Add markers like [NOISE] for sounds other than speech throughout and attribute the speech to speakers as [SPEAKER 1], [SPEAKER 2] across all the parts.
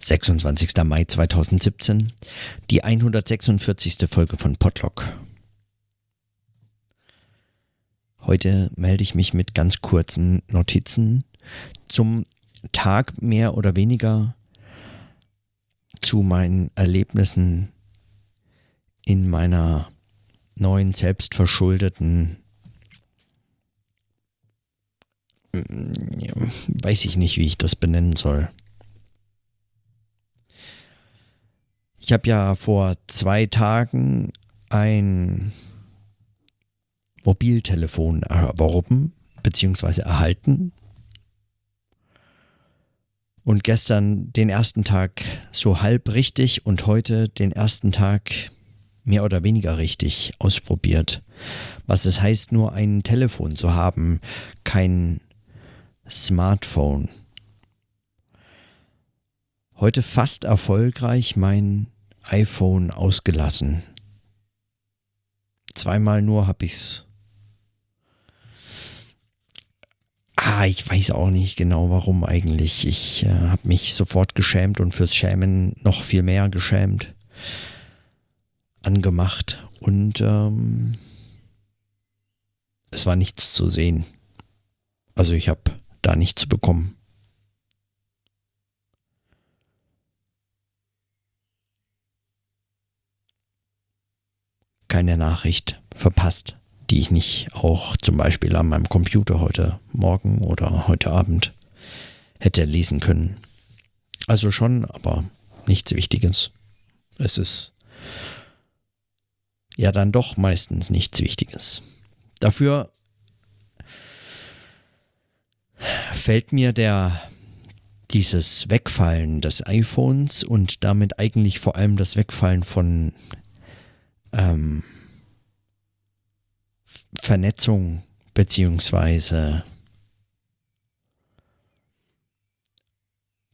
[SPEAKER 1] 26. Mai 2017, die 146. Folge von Podlock. Heute melde ich mich mit ganz kurzen Notizen zum Tag mehr oder weniger zu meinen Erlebnissen in meiner neuen selbstverschuldeten weiß ich nicht, wie ich das benennen soll. Ich habe ja vor zwei Tagen ein Mobiltelefon erworben bzw. erhalten. Und gestern den ersten Tag so halb richtig und heute den ersten Tag mehr oder weniger richtig ausprobiert. Was es heißt, nur ein Telefon zu haben, kein Smartphone. Heute fast erfolgreich mein iPhone ausgelassen. Zweimal nur habe ich's. Ah, ich weiß auch nicht genau warum eigentlich. Ich äh, habe mich sofort geschämt und fürs Schämen noch viel mehr geschämt. Angemacht und ähm, es war nichts zu sehen. Also ich habe da nichts bekommen. Keine Nachricht verpasst, die ich nicht auch zum Beispiel an meinem Computer heute Morgen oder heute Abend hätte lesen können. Also schon, aber nichts Wichtiges. Es ist ja dann doch meistens nichts Wichtiges. Dafür fällt mir der dieses Wegfallen des iPhones und damit eigentlich vor allem das Wegfallen von ähm, Vernetzung beziehungsweise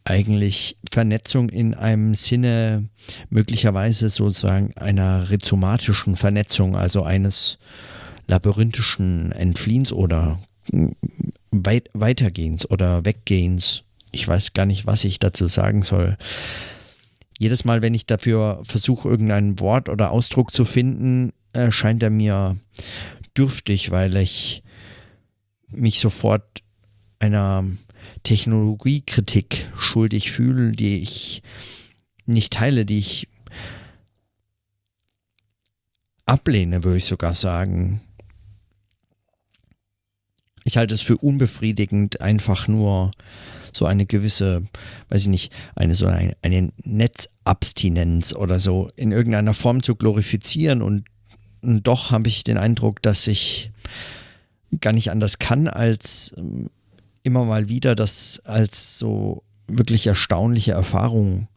[SPEAKER 1] eigentlich Vernetzung in einem Sinne möglicherweise sozusagen einer rhizomatischen Vernetzung, also eines labyrinthischen Entfliehens oder weit Weitergehens oder Weggehens. Ich weiß gar nicht, was ich dazu sagen soll jedes Mal, wenn ich dafür versuche, irgendein Wort oder Ausdruck zu finden, erscheint er mir dürftig, weil ich mich sofort einer Technologiekritik schuldig fühle, die ich nicht teile, die ich ablehne, würde ich sogar sagen. Ich halte es für unbefriedigend, einfach nur so eine gewisse, weiß ich nicht, eine so eine, eine Netzabstinenz oder so in irgendeiner Form zu glorifizieren und, und doch habe ich den Eindruck, dass ich gar nicht anders kann, als ähm, immer mal wieder das als so wirklich erstaunliche Erfahrung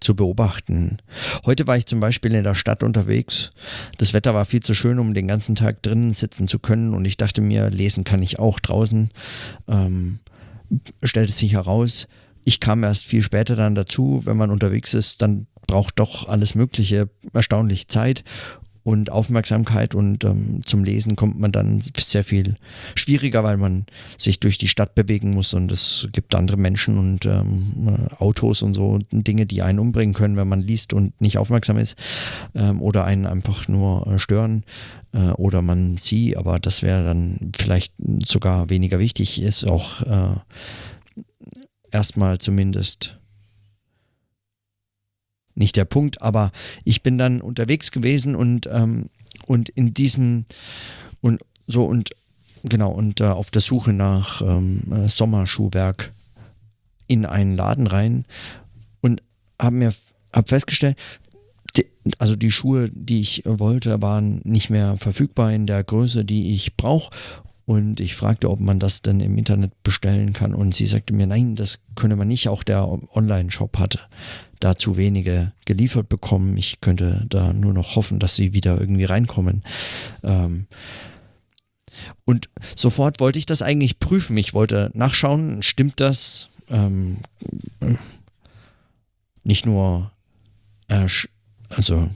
[SPEAKER 1] zu beobachten. Heute war ich zum Beispiel in der Stadt unterwegs. Das Wetter war viel zu schön, um den ganzen Tag drinnen sitzen zu können und ich dachte mir, lesen kann ich auch draußen. Ähm, stellte sich heraus, ich kam erst viel später dann dazu, wenn man unterwegs ist, dann braucht doch alles Mögliche erstaunlich Zeit und Aufmerksamkeit und ähm, zum Lesen kommt man dann sehr viel schwieriger, weil man sich durch die Stadt bewegen muss und es gibt andere Menschen und ähm, Autos und so Dinge, die einen umbringen können, wenn man liest und nicht aufmerksam ist ähm, oder einen einfach nur äh, stören äh, oder man sie, aber das wäre dann vielleicht sogar weniger wichtig, ist auch äh, erstmal zumindest nicht der Punkt, aber ich bin dann unterwegs gewesen und, ähm, und in diesem und so und genau und äh, auf der Suche nach ähm, äh, Sommerschuhwerk in einen Laden rein und habe mir hab festgestellt, die, also die Schuhe, die ich wollte, waren nicht mehr verfügbar in der Größe, die ich brauche und ich fragte, ob man das denn im Internet bestellen kann. Und sie sagte mir, nein, das könne man nicht. Auch der Online-Shop hatte da zu wenige geliefert bekommen. Ich könnte da nur noch hoffen, dass sie wieder irgendwie reinkommen. Ähm und sofort wollte ich das eigentlich prüfen. Ich wollte nachschauen, stimmt das? Ähm nicht nur, äh, also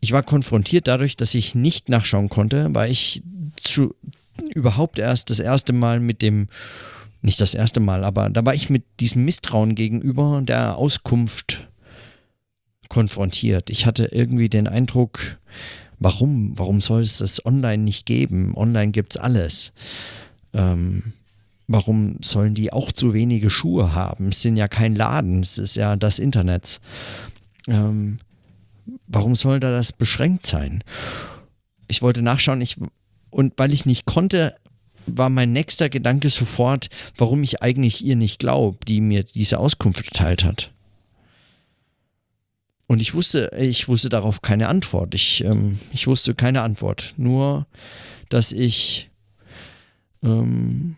[SPEAKER 1] ich war konfrontiert dadurch, dass ich nicht nachschauen konnte, weil ich zu, überhaupt erst das erste Mal mit dem nicht das erste Mal, aber da war ich mit diesem Misstrauen gegenüber der Auskunft konfrontiert. Ich hatte irgendwie den Eindruck, warum, warum soll es das online nicht geben? Online gibt es alles. Ähm, warum sollen die auch zu wenige Schuhe haben? Es sind ja kein Laden, es ist ja das Internet. Ähm, warum soll da das beschränkt sein? Ich wollte nachschauen, ich, und weil ich nicht konnte, war mein nächster Gedanke sofort, warum ich eigentlich ihr nicht glaube, die mir diese Auskunft erteilt hat. Und ich wusste, ich wusste darauf keine Antwort. Ich, ähm, ich wusste keine Antwort. Nur, dass ich ähm,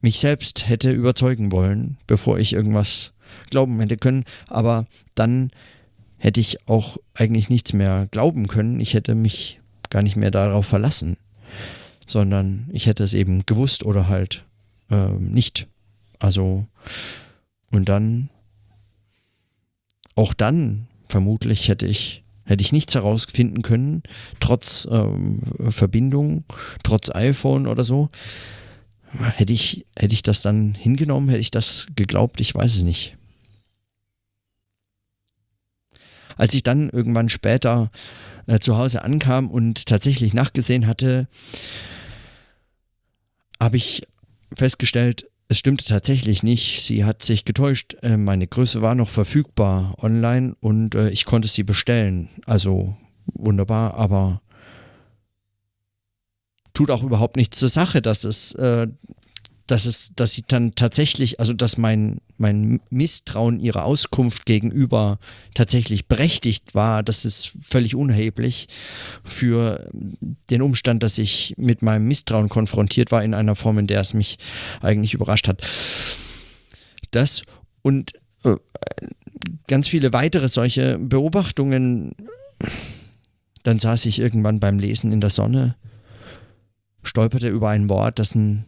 [SPEAKER 1] mich selbst hätte überzeugen wollen, bevor ich irgendwas glauben hätte können. Aber dann hätte ich auch eigentlich nichts mehr glauben können. Ich hätte mich gar nicht mehr darauf verlassen, sondern ich hätte es eben gewusst oder halt äh, nicht. Also, und dann, auch dann vermutlich hätte ich hätte ich nichts herausfinden können, trotz ähm, Verbindung, trotz iPhone oder so. Hätte ich, hätte ich das dann hingenommen, hätte ich das geglaubt, ich weiß es nicht. Als ich dann irgendwann später äh, zu Hause ankam und tatsächlich nachgesehen hatte, habe ich festgestellt, es stimmte tatsächlich nicht. Sie hat sich getäuscht. Äh, meine Größe war noch verfügbar online und äh, ich konnte sie bestellen. Also wunderbar, aber tut auch überhaupt nichts zur Sache, dass es äh, dass es, dass sie dann tatsächlich, also dass mein, mein Misstrauen ihrer Auskunft gegenüber tatsächlich berechtigt war, das ist völlig unerheblich für den Umstand, dass ich mit meinem Misstrauen konfrontiert war in einer Form, in der es mich eigentlich überrascht hat. Das und äh, ganz viele weitere solche Beobachtungen. Dann saß ich irgendwann beim Lesen in der Sonne, stolperte über ein Wort, das ein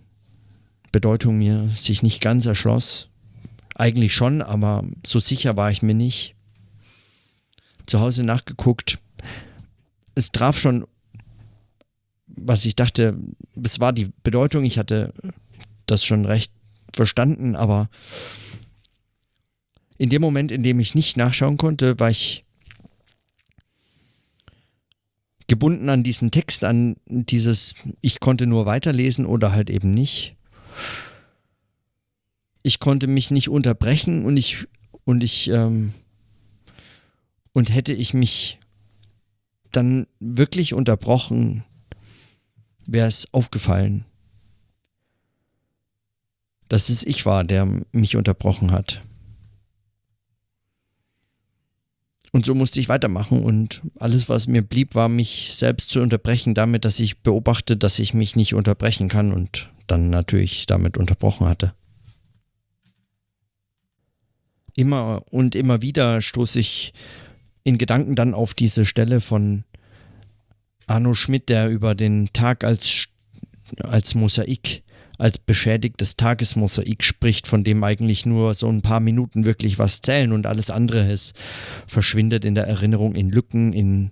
[SPEAKER 1] Bedeutung mir sich nicht ganz erschloss. Eigentlich schon, aber so sicher war ich mir nicht. Zu Hause nachgeguckt. Es traf schon, was ich dachte, es war die Bedeutung. Ich hatte das schon recht verstanden, aber in dem Moment, in dem ich nicht nachschauen konnte, war ich gebunden an diesen Text, an dieses, ich konnte nur weiterlesen oder halt eben nicht ich konnte mich nicht unterbrechen und ich und ich ähm, und hätte ich mich dann wirklich unterbrochen, wäre es aufgefallen, dass es ich war, der mich unterbrochen hat. Und so musste ich weitermachen und alles, was mir blieb, war mich selbst zu unterbrechen, damit, dass ich beobachte, dass ich mich nicht unterbrechen kann und dann natürlich damit unterbrochen hatte. Immer und immer wieder stoße ich in Gedanken dann auf diese Stelle von Arno Schmidt, der über den Tag als, als Mosaik, als beschädigtes Tagesmosaik spricht, von dem eigentlich nur so ein paar Minuten wirklich was zählen und alles andere ist, verschwindet in der Erinnerung, in Lücken, in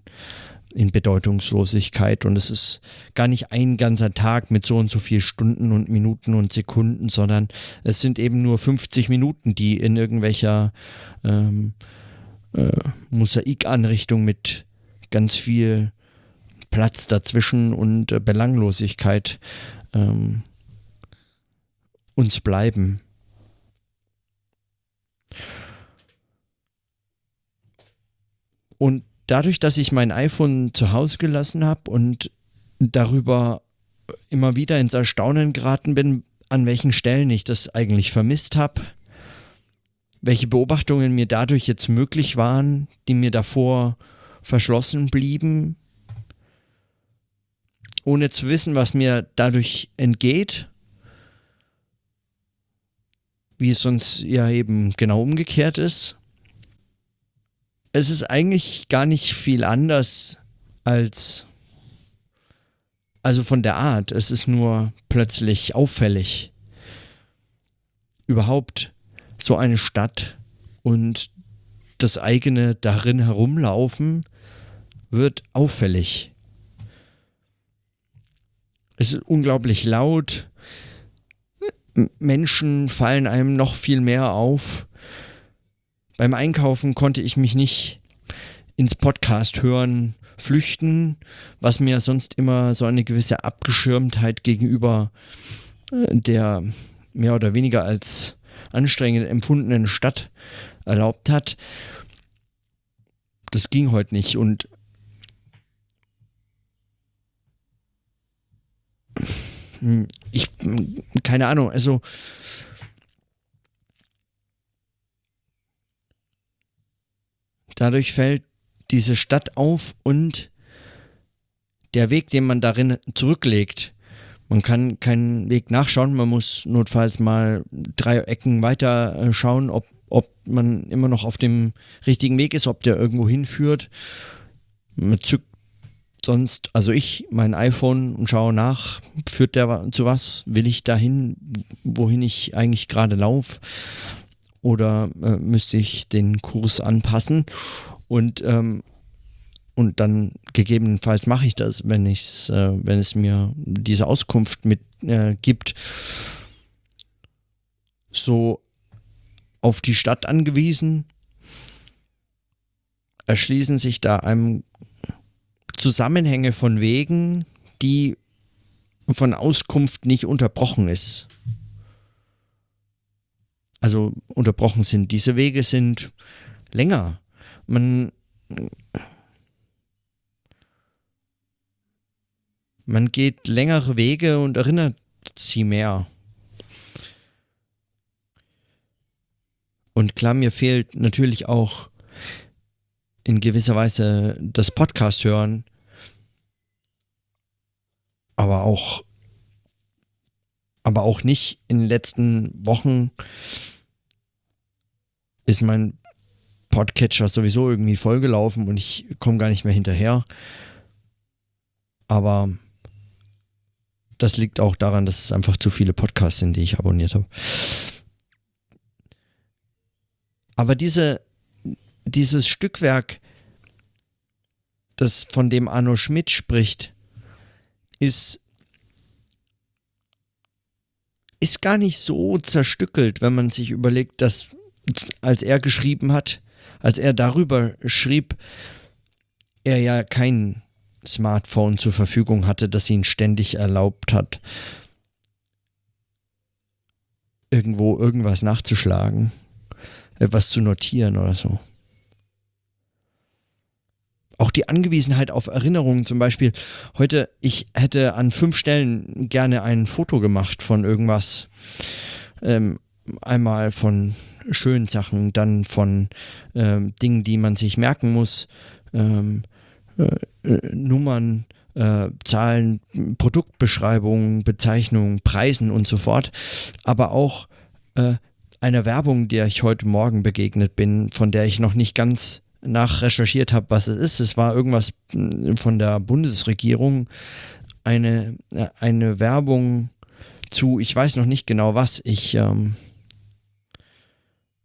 [SPEAKER 1] in Bedeutungslosigkeit und es ist gar nicht ein ganzer Tag mit so und so viel Stunden und Minuten und Sekunden, sondern es sind eben nur 50 Minuten, die in irgendwelcher ähm, äh, Mosaikanrichtung mit ganz viel Platz dazwischen und äh, Belanglosigkeit ähm, uns bleiben. Und dadurch, dass ich mein iPhone zu Hause gelassen habe und darüber immer wieder ins Erstaunen geraten bin, an welchen Stellen ich das eigentlich vermisst habe, welche Beobachtungen mir dadurch jetzt möglich waren, die mir davor verschlossen blieben, ohne zu wissen, was mir dadurch entgeht, wie es sonst ja eben genau umgekehrt ist es ist eigentlich gar nicht viel anders als, also von der Art. Es ist nur plötzlich auffällig. Überhaupt so eine Stadt und das eigene darin herumlaufen wird auffällig. Es ist unglaublich laut. Menschen fallen einem noch viel mehr auf. Beim Einkaufen konnte ich mich nicht ins Podcast hören flüchten, was mir sonst immer so eine gewisse Abgeschirmtheit gegenüber äh, der mehr oder weniger als anstrengend empfundenen Stadt erlaubt hat. Das ging heute nicht und ich, keine Ahnung, also dadurch fällt diese Stadt auf und der Weg, den man darin zurücklegt. Man kann keinen Weg nachschauen, man muss notfalls mal drei Ecken weiter äh, schauen, ob, ob man immer noch auf dem richtigen Weg ist, ob der irgendwo hinführt. Man zückt sonst, also ich, mein iPhone und schaue nach, führt der zu was? Will ich dahin, wohin ich eigentlich gerade laufe? Oder äh, müsste ich den Kurs anpassen? Und, ähm, und dann gegebenenfalls mache ich das, wenn, äh, wenn es mir diese Auskunft mit äh, gibt. So auf die Stadt angewiesen, erschließen sich da einem Zusammenhänge von Wegen, die von Auskunft nicht unterbrochen ist. Also unterbrochen sind. Diese Wege sind länger man man geht längere Wege und erinnert sie mehr. Und klar, mir fehlt natürlich auch in gewisser Weise das Podcast hören, aber auch aber auch nicht in den letzten Wochen ist mein Podcatcher sowieso irgendwie vollgelaufen und ich komme gar nicht mehr hinterher. Aber das liegt auch daran, dass es einfach zu viele Podcasts sind, die ich abonniert habe. Aber diese, dieses Stückwerk, das von dem Arno Schmidt spricht, ist, ist gar nicht so zerstückelt, wenn man sich überlegt, dass als er geschrieben hat, als er darüber schrieb, er ja kein Smartphone zur Verfügung hatte, das ihn ständig erlaubt hat, irgendwo irgendwas nachzuschlagen, etwas zu notieren oder so. Auch die Angewiesenheit auf Erinnerungen, zum Beispiel heute, ich hätte an fünf Stellen gerne ein Foto gemacht von irgendwas. Ähm, einmal von schönen Sachen, dann von ähm, Dingen, die man sich merken muss, ähm, äh, äh, Nummern, äh, Zahlen, Produktbeschreibungen, Bezeichnungen, Preisen und so fort, aber auch äh, einer Werbung, der ich heute Morgen begegnet bin, von der ich noch nicht ganz nachrecherchiert habe, was es ist. Es war irgendwas hm, von der Bundesregierung, eine, äh, eine Werbung zu, ich weiß noch nicht genau was, ich ähm,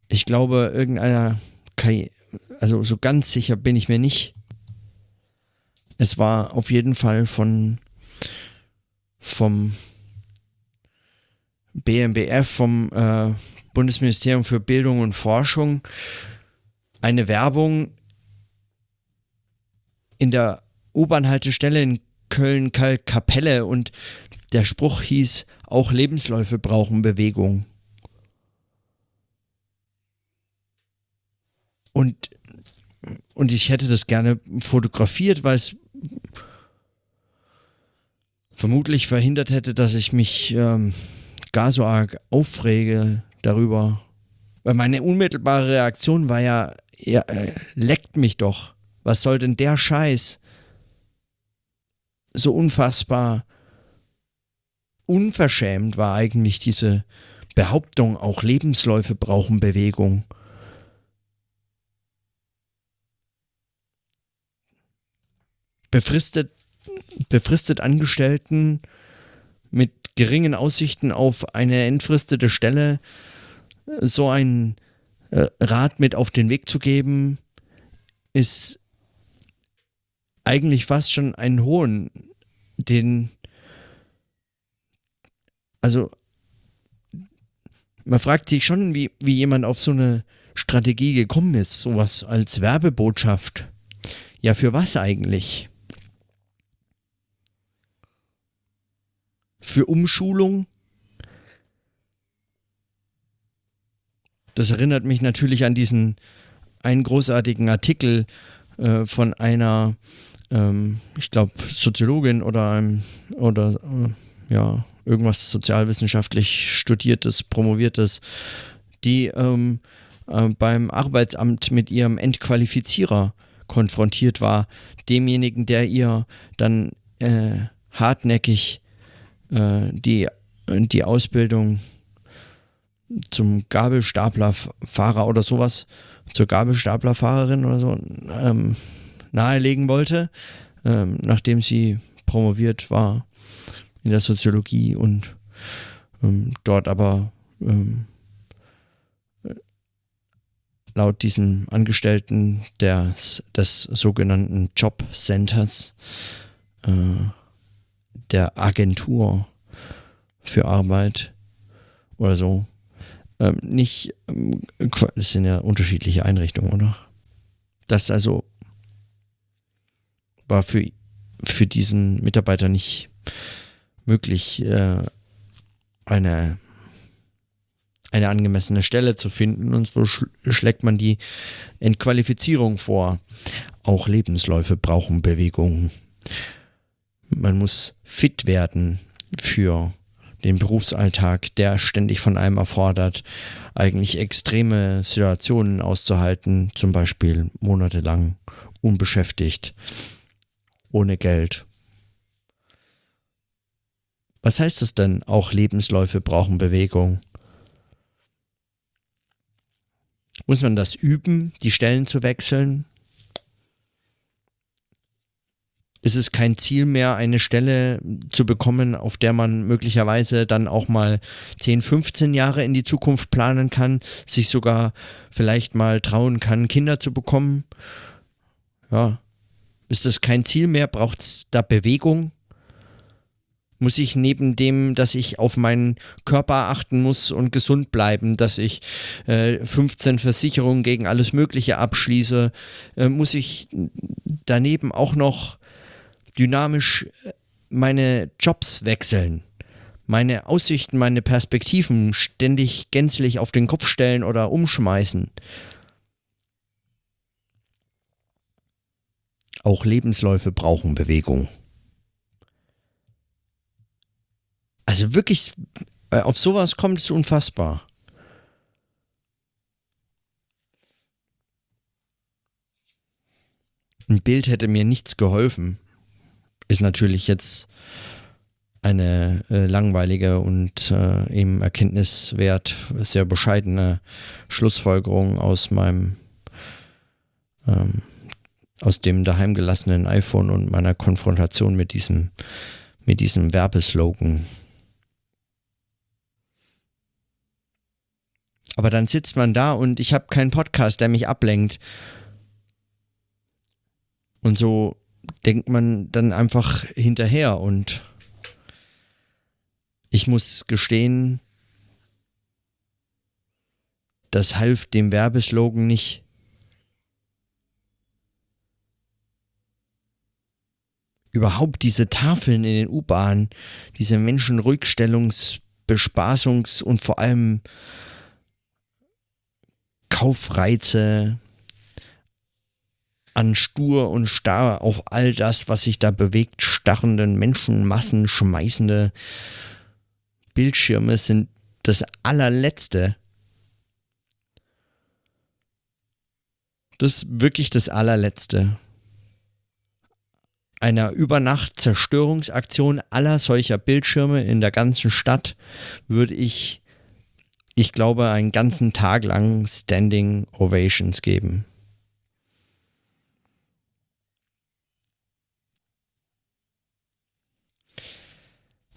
[SPEAKER 1] ich glaube, irgendeiner, also so ganz sicher bin ich mir nicht. Es war auf jeden Fall von vom BMBF, vom äh, Bundesministerium für Bildung und Forschung, eine Werbung in der U-Bahn-Haltestelle in Köln-Kapelle und der Spruch hieß, auch Lebensläufe brauchen Bewegung. Und, und ich hätte das gerne fotografiert, weil es vermutlich verhindert hätte, dass ich mich ähm, gar so arg aufrege darüber. Weil meine unmittelbare Reaktion war ja, ja äh, leckt mich doch. Was soll denn der Scheiß? So unfassbar unverschämt war eigentlich diese Behauptung, auch Lebensläufe brauchen Bewegung. befristet, befristet Angestellten mit geringen Aussichten auf eine entfristete Stelle so einen äh, Rat mit auf den Weg zu geben, ist eigentlich fast schon ein Hohn, den, also man fragt sich schon, wie, wie jemand auf so eine Strategie gekommen ist, sowas als Werbebotschaft. Ja, für was eigentlich? Für Umschulung? Das erinnert mich natürlich an diesen einen großartigen Artikel äh, von einer, ähm, ich glaube, Soziologin oder, oder äh, ja, irgendwas sozialwissenschaftlich studiertes, promoviertes, die ähm, äh, beim Arbeitsamt mit ihrem Entqualifizierer konfrontiert war, demjenigen, der ihr dann äh, hartnäckig äh, die, die Ausbildung zum Gabelstaplerfahrer oder sowas, zur Gabelstaplerfahrerin oder so ähm, nahelegen wollte, ähm, nachdem sie promoviert war in der Soziologie und ähm, dort aber ähm, laut diesem Angestellten des, des sogenannten Jobcenters äh, der Agentur für Arbeit oder so ähm, nicht, ähm, es sind ja unterschiedliche Einrichtungen, oder? Das also war für, für diesen Mitarbeiter nicht möglich, äh, eine, eine angemessene Stelle zu finden. Und so schlägt man die Entqualifizierung vor. Auch Lebensläufe brauchen Bewegung. Man muss fit werden für den Berufsalltag, der ständig von einem erfordert, eigentlich extreme Situationen auszuhalten, zum Beispiel monatelang unbeschäftigt, ohne Geld. Was heißt das denn? Auch Lebensläufe brauchen Bewegung. Muss man das üben, die Stellen zu wechseln? Ist es kein Ziel mehr, eine Stelle zu bekommen, auf der man möglicherweise dann auch mal 10, 15 Jahre in die Zukunft planen kann, sich sogar vielleicht mal trauen kann, Kinder zu bekommen. Ja, ist das kein Ziel mehr? Braucht es da Bewegung? Muss ich neben dem, dass ich auf meinen Körper achten muss und gesund bleiben, dass ich äh, 15 Versicherungen gegen alles Mögliche abschließe, äh, muss ich daneben auch noch dynamisch äh, meine Jobs wechseln, meine Aussichten, meine Perspektiven ständig gänzlich auf den Kopf stellen oder umschmeißen. Auch Lebensläufe brauchen Bewegung. Also wirklich, äh, auf sowas kommt es unfassbar. Ein Bild hätte mir nichts geholfen ist natürlich jetzt eine äh, langweilige und äh, eben erkenntniswert sehr bescheidene Schlussfolgerung aus meinem ähm, aus dem daheim gelassenen iPhone und meiner Konfrontation mit diesem mit diesem Werbeslogan. Aber dann sitzt man da und ich habe keinen Podcast, der mich ablenkt. Und so denkt man dann einfach hinterher und ich muss gestehen, das half dem Werbeslogan nicht. Überhaupt diese Tafeln in den U-Bahnen, diese Menschenrückstellungs-, Bespaßungs- und vor allem Kaufreize, an stur und starr auf all das, was sich da bewegt, starrenden Menschenmassen, schmeißende Bildschirme sind das allerletzte. Das ist wirklich das allerletzte. Einer Übernacht-Zerstörungsaktion aller solcher Bildschirme in der ganzen Stadt würde ich, ich glaube, einen ganzen Tag lang Standing Ovations geben.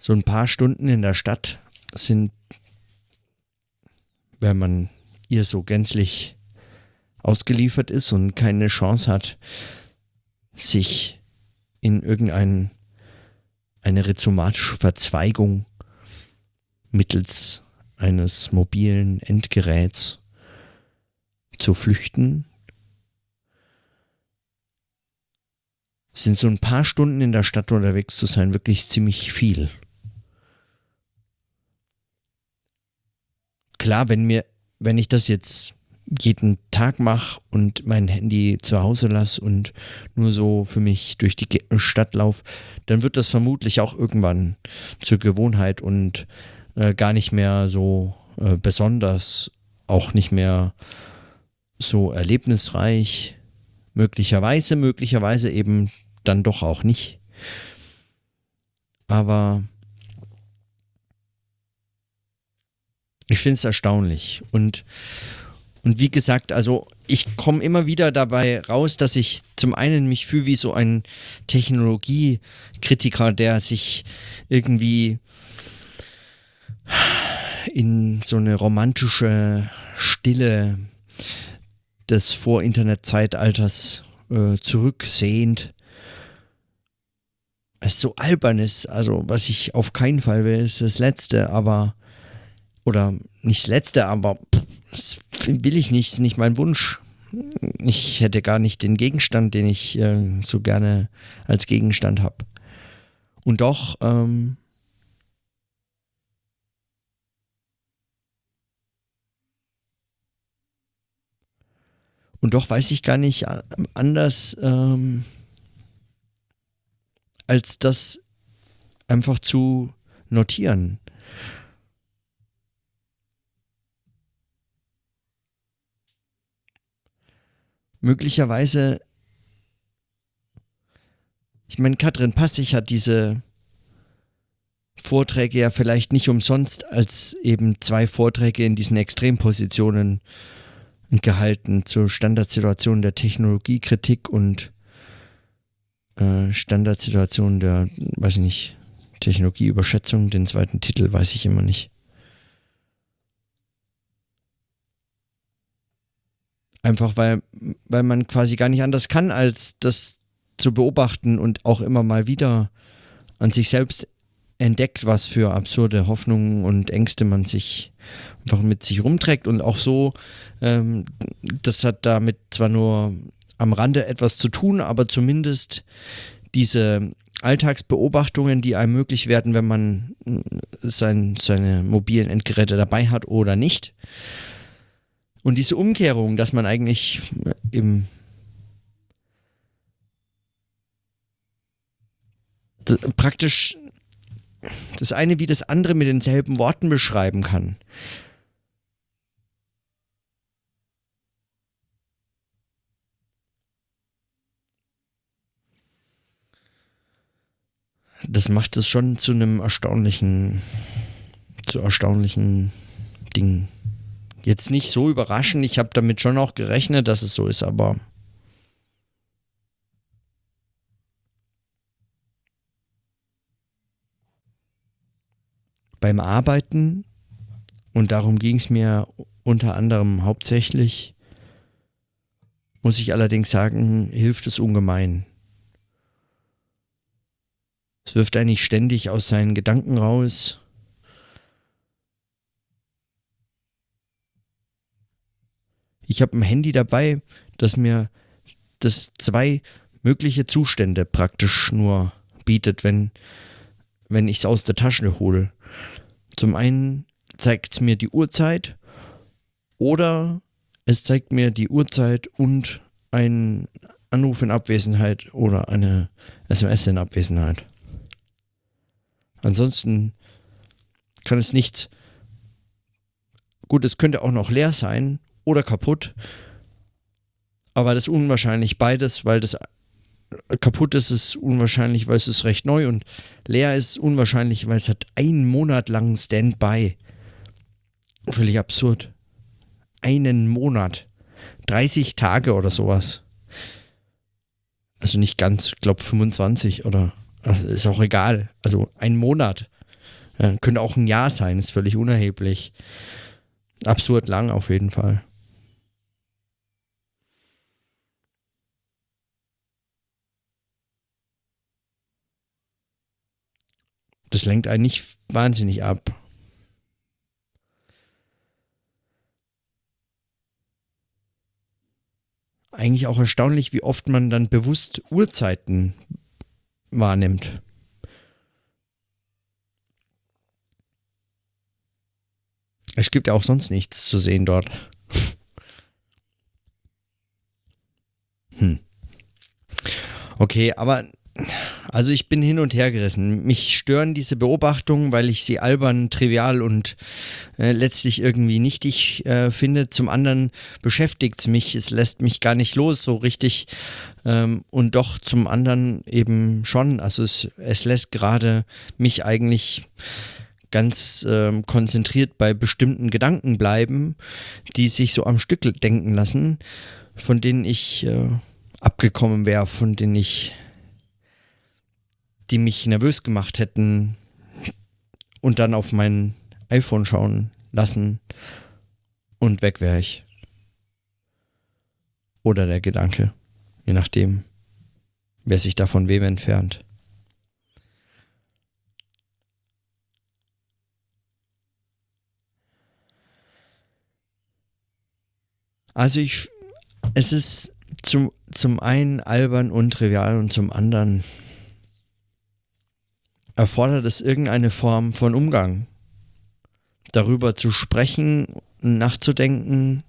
[SPEAKER 1] So ein paar Stunden in der Stadt sind, wenn man ihr so gänzlich ausgeliefert ist und keine Chance hat, sich in irgendeine eine rhizomatische Verzweigung mittels eines mobilen Endgeräts zu flüchten, sind so ein paar Stunden in der Stadt unterwegs zu sein wirklich ziemlich viel. Klar, wenn mir, wenn ich das jetzt jeden Tag mache und mein Handy zu Hause lasse und nur so für mich durch die Stadt laufe, dann wird das vermutlich auch irgendwann zur Gewohnheit und äh, gar nicht mehr so äh, besonders, auch nicht mehr so erlebnisreich. Möglicherweise, möglicherweise eben dann doch auch nicht. Aber ich finde es erstaunlich. Und, und wie gesagt, also ich komme immer wieder dabei raus, dass ich zum einen mich fühle wie so ein Technologiekritiker, der sich irgendwie in so eine romantische Stille des Vor-Internet-Zeitalters äh, zurücksehnt es so albern ist. Also, was ich auf keinen Fall will, ist das Letzte, aber. Oder nicht das Letzte, aber das will ich nicht, ist nicht mein Wunsch. Ich hätte gar nicht den Gegenstand, den ich äh, so gerne als Gegenstand habe. Und doch, ähm, Und doch weiß ich gar nicht äh, anders, ähm, als das einfach zu notieren. Möglicherweise, ich meine, Katrin Passig hat diese Vorträge ja vielleicht nicht umsonst als eben zwei Vorträge in diesen Extrempositionen gehalten zur Standardsituation der Technologiekritik und äh, Standardsituation der, weiß ich nicht, Technologieüberschätzung, den zweiten Titel weiß ich immer nicht. Einfach weil, weil man quasi gar nicht anders kann, als das zu beobachten und auch immer mal wieder an sich selbst entdeckt, was für absurde Hoffnungen und Ängste man sich einfach mit sich rumträgt und auch so, ähm, das hat damit zwar nur am Rande etwas zu tun, aber zumindest diese Alltagsbeobachtungen, die einem möglich werden, wenn man äh, sein, seine mobilen Endgeräte dabei hat oder nicht. Und diese Umkehrung, dass man eigentlich im praktisch das eine wie das andere mit denselben Worten beschreiben kann. das macht es schon zu einem erstaunlichen, zu erstaunlichen Ding. Jetzt nicht so überraschend, ich habe damit schon auch gerechnet, dass es so ist, aber beim Arbeiten, und darum ging es mir unter anderem hauptsächlich, muss ich allerdings sagen, hilft es ungemein. Es wirft eigentlich ständig aus seinen Gedanken raus. Ich habe ein Handy dabei, das mir das zwei mögliche Zustände praktisch nur bietet, wenn, wenn ich es aus der Tasche hole. Zum einen zeigt es mir die Uhrzeit oder es zeigt mir die Uhrzeit und einen Anruf in Abwesenheit oder eine SMS in Abwesenheit. Ansonsten kann es nichts. Gut, es könnte auch noch leer sein oder kaputt. Aber das ist unwahrscheinlich beides, weil das kaputt ist, ist unwahrscheinlich, weil es ist recht neu und leer ist unwahrscheinlich, weil es hat einen Monat lang Standby. Völlig absurd. Einen Monat. 30 Tage oder sowas. Also nicht ganz, ich glaube 25 oder das ist auch egal. Also ein Monat. Ja, könnte auch ein Jahr sein, ist völlig unerheblich. Absurd lang auf jeden Fall. Das lenkt einen nicht wahnsinnig ab. Eigentlich auch erstaunlich, wie oft man dann bewusst Uhrzeiten wahrnimmt. Es gibt ja auch sonst nichts zu sehen dort. [LAUGHS] Hm. Okay, aber also ich bin hin und her gerissen. Mich stören diese Beobachtungen, weil ich sie albern, trivial und äh, letztlich irgendwie nichtig äh, finde. Zum anderen beschäftigt es mich, es lässt mich gar nicht los so richtig. Ähm, und doch zum anderen eben schon. Also es, es lässt gerade mich eigentlich ganz ähm, konzentriert bei bestimmten Gedanken bleiben, die sich so am Stück denken lassen, von denen ich äh, abgekommen wäre, von denen ich die mich nervös gemacht hätten und dann auf mein iPhone schauen lassen und weg wäre ich. Oder der Gedanke, je nachdem, wer sich da von wem entfernt. Also ich, es ist zum, zum einen albern und trivial und zum anderen erfordert es irgendeine Form von Umgang. Darüber zu sprechen, nachzudenken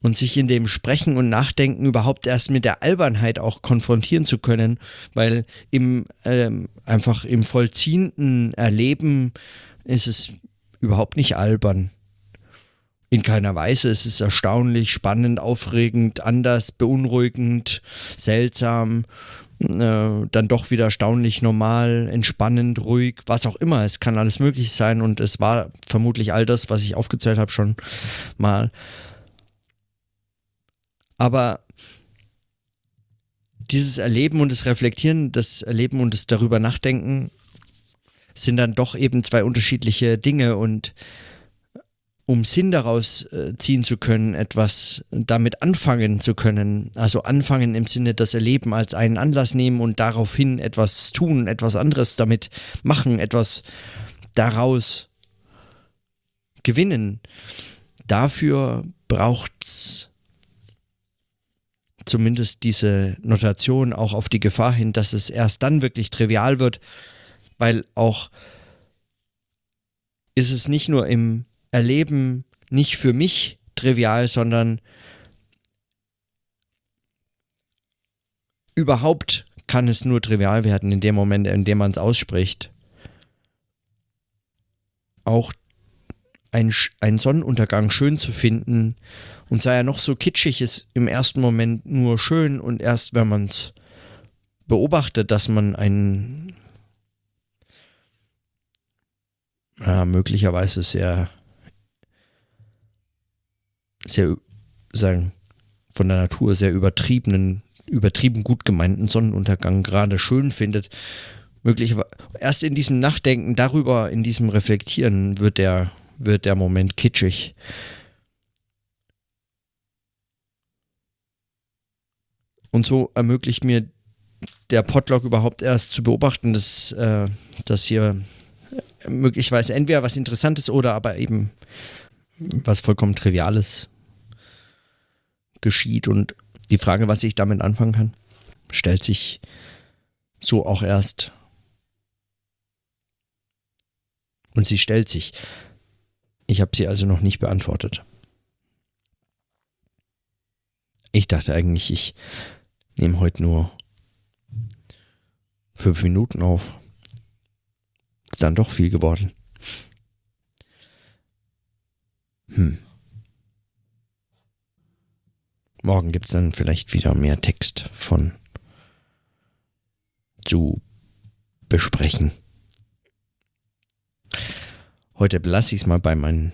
[SPEAKER 1] und sich in dem Sprechen und Nachdenken überhaupt erst mit der Albernheit auch konfrontieren zu können, weil im ähm, einfach im vollziehenden Erleben ist es überhaupt nicht albern. In keiner Weise. Es ist erstaunlich, spannend, aufregend, anders, beunruhigend, seltsam äh, dann doch wieder erstaunlich normal, entspannend, ruhig, was auch immer. Es kann alles möglich sein und es war vermutlich all das, was ich aufgezählt habe, schon mal. Aber dieses Erleben und das Reflektieren, das Erleben und das darüber nachdenken sind dann doch eben zwei unterschiedliche Dinge und um Sinn daraus äh, ziehen zu können, etwas damit anfangen zu können. Also anfangen im Sinne das Erleben als einen Anlass nehmen und daraufhin etwas tun, etwas anderes damit machen, etwas daraus gewinnen. Dafür braucht es zumindest diese Notation auch auf die Gefahr hin, dass es erst dann wirklich trivial wird, weil auch ist es nicht nur im Erleben nicht für mich trivial, sondern überhaupt kann es nur trivial werden in dem Moment, in dem man es ausspricht. Auch ein, ein Sonnenuntergang schön zu finden und sei er noch so kitschig, ist im ersten Moment nur schön und erst wenn man es beobachtet, dass man einen ja, möglicherweise sehr sehr, sagen, von der Natur sehr übertriebenen, übertrieben gut gemeinten Sonnenuntergang gerade schön findet, möglicherweise erst in diesem Nachdenken darüber, in diesem Reflektieren wird der, wird der Moment kitschig. Und so ermöglicht mir der Podlog überhaupt erst zu beobachten, dass, äh, dass hier möglicherweise entweder was Interessantes oder aber eben was vollkommen Triviales geschieht. Und die Frage, was ich damit anfangen kann, stellt sich so auch erst. Und sie stellt sich. Ich habe sie also noch nicht beantwortet. Ich dachte eigentlich, ich nehme heute nur fünf Minuten auf. Ist dann doch viel geworden. Hm. Morgen gibt es dann vielleicht wieder mehr Text von zu besprechen. Heute belasse ich es mal bei meinen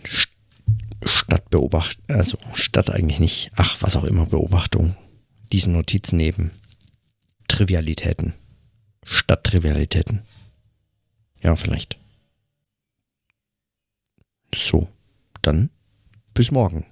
[SPEAKER 1] Stadtbeobachtungen, also Stadt eigentlich nicht, ach, was auch immer, Beobachtung. Diesen Notizen neben Trivialitäten. Stadttrivialitäten. Ja, vielleicht. So, dann bis morgen.